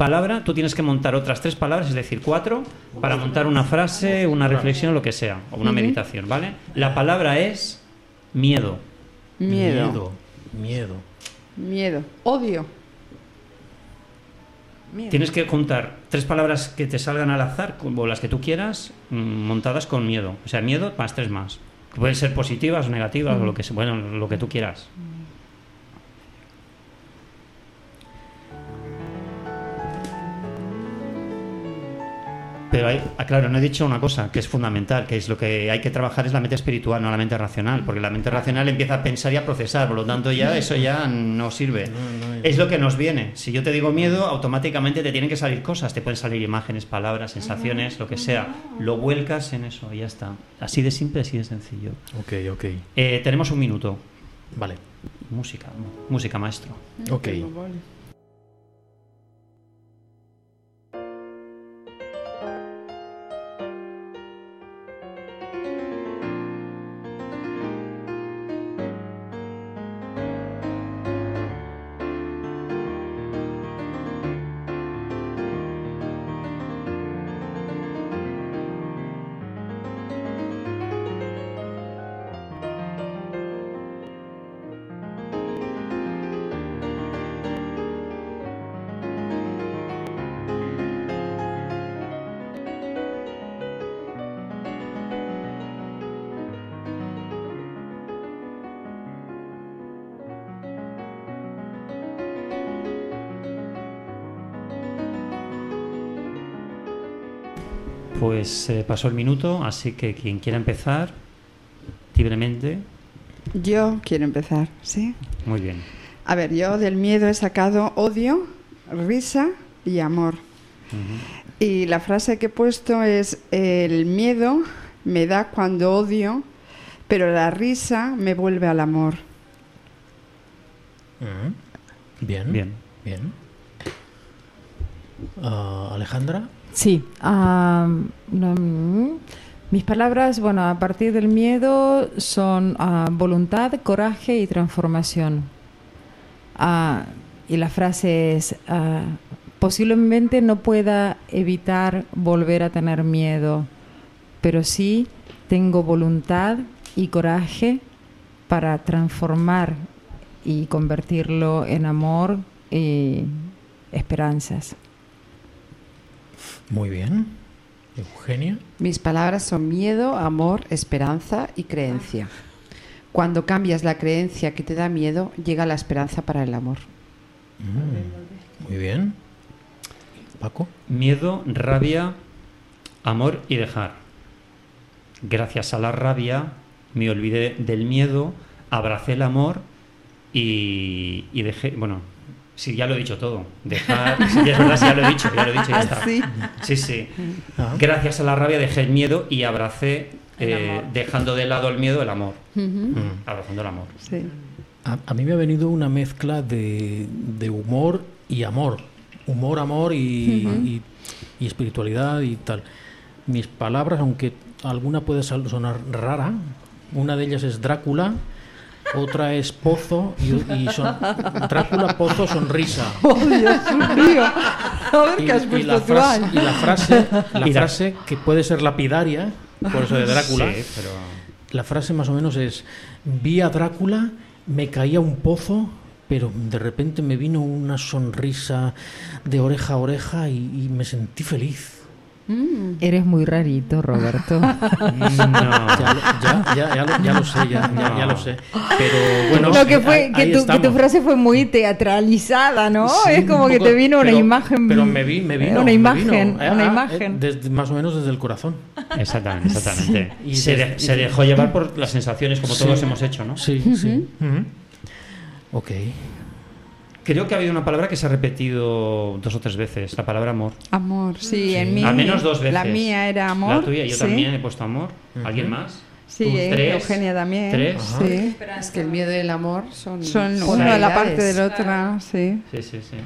Palabra, tú tienes que montar otras tres palabras, es decir, cuatro, para montar una frase, una reflexión, lo que sea, o una meditación, ¿vale? La palabra es miedo. Miedo. Miedo. Miedo. Odio. Miedo. Tienes que juntar tres palabras que te salgan al azar, o las que tú quieras, mm, montadas con miedo. O sea, miedo más tres más. Que pueden ser positivas o negativas, o lo que sea, bueno, lo que tú quieras. Pero hay, ah, claro, no he dicho una cosa que es fundamental, que es lo que hay que trabajar es la mente espiritual, no la mente racional, porque la mente racional empieza a pensar y a procesar, por lo tanto ya eso ya no sirve. Es lo que nos viene. Si yo te digo miedo, automáticamente te tienen que salir cosas, te pueden salir imágenes, palabras, sensaciones, lo que sea. Lo vuelcas en eso y ya está. Así de simple, así de sencillo. Ok, ok. Eh, tenemos un minuto. Vale. Música, música maestro. Ok. Pues eh, pasó el minuto, así que quien quiera empezar, libremente, Yo quiero empezar, ¿sí? muy bien. A ver, yo del miedo he sacado odio, risa y amor. Y la frase que he puesto es, el miedo me da cuando odio, pero la risa me vuelve al amor. Bien. Bien. Bien. Ah, Alejandra. Sí. no, mm, mis palabras, bueno, a partir del miedo son ah, voluntad, coraje y transformación. Ah, y la frase es, ah, posiblemente no pueda evitar volver a tener miedo, pero sí tengo voluntad y coraje para transformar y convertirlo en amor y esperanzas. Muy bien. Eugenia. Mis palabras son miedo, amor, esperanza y creencia. Cuando cambias la creencia que te da miedo, llega la esperanza para el amor. Mm, Muy bien. Paco. Miedo, rabia, amor y dejar. Gracias a la rabia me olvidé del miedo, abracé el amor y, y dejé, bueno, sí, ya lo he dicho todo. Dejar, sí, ya es verdad, sí, ya lo he dicho, ya lo he dicho, ya está. sí? Sí. Ah. Gracias a la rabia dejé el miedo y abracé, eh, dejando de lado el miedo, el amor. Mm. Abrazando el amor. Sí. A, a mí me ha venido una mezcla de, de humor y amor. Humor, amor y, y- y espiritualidad y tal. Mis palabras, aunque alguna puede sonar rara, una de ellas es Drácula, otra es Pozo y, y son Drácula, Pozo, Sonrisa. ¡Oh, Dios mío! A ver Y, qué has y la frase, y la frase, la Y la- frase que puede ser lapidaria, por eso de Drácula, Sí, pero... la frase más o menos es, vi a Drácula, me caía un pozo, pero de repente me vino una sonrisa de oreja a oreja y, y me sentí feliz. Eres muy rarito, Roberto. No. Ya, lo- ya, ya, ya lo, ya lo sé, ya, ya- ya lo sé. Pero bueno, no, que, fue, ahí- que, ahí tu, que tu frase fue muy teatralizada, ¿no? Sí, es como un que poco, te vino una pero- imagen. Pero me, vi, me vino. Una me imagen, vino. una Ah, imagen. eh, desde- más o menos desde el corazón. Exactamente, exactamente. Y se, de- se dejó llevar por las sensaciones como Sí. todos hemos hecho, ¿no? Sí, sí. Ujú. Ok. Creo que ha habido una palabra que se ha repetido dos o tres veces, la palabra amor. Amor, sí, en mí. Al menos dos veces. La mía era amor. La tuya, yo sí. también he puesto amor. ¿Alguien más? Sí, eh, tres, Eugenia también. tres. Sí. Es que el miedo y el amor son, Son uno de la parte del otro, sí. Sí, sí, sí.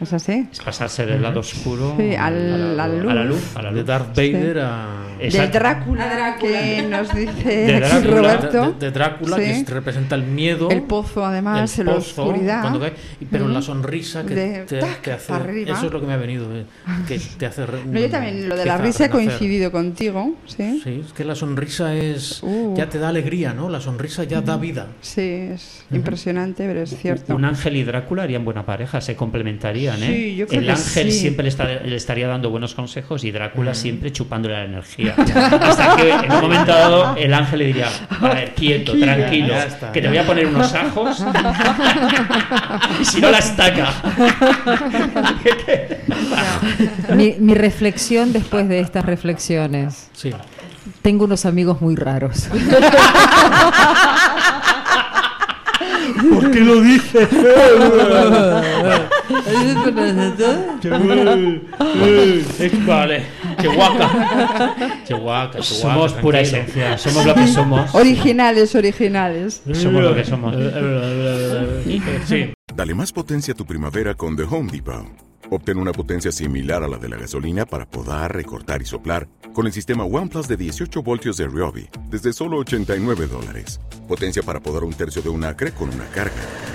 Es así. Es pasarse del lado oscuro Sí, a, al- la, a la a la luz. luz. A la De luz. Darth Vader a. De. Drácula, que nos dice De Drácula. Roberto. De, de Drácula, Sí. que es- representa el miedo. El pozo, además, el la pozo, oscuridad. cae, pero Ujú. la sonrisa que De te, tac, te hace. arriba. Eso es lo que me ha venido. eh, que te hace. No, yo también, lo de la risa he coincidido contigo, ¿sí? Sí, es que la sonrisa es. Uh. Ya te da alegría, ¿no? La sonrisa ya da vida. Sí, es impresionante, pero es cierto. Un ángel y Drácula harían buena pareja, se complementarían, ¿eh? Sí, yo creo el que ángel sí. siempre le, está- le estaría dando buenos consejos y Drácula siempre chupándole la energía. Hasta que en un momento dado el ángel le diría, a ver, quieto, tranquilo, Ya está, que te voy a poner unos ajos y si no la estaca. Mi, mi reflexión después de estas reflexiones. Sí. Tengo unos amigos muy raros. ¿Por qué lo dices? Vale. Chihuahua. Chihuahua, Somos pura esencia, somos lo que somos. Originales, originales. Somos lo que somos. Sí. Dale más potencia a tu primavera con The Home Depot. Obtén una potencia similar a la de la gasolina para podar, recortar y soplar con el sistema OnePlus de 18 voltios de Ryobi desde solo 89 dólares. Potencia para podar un tercio de un acre con una carga.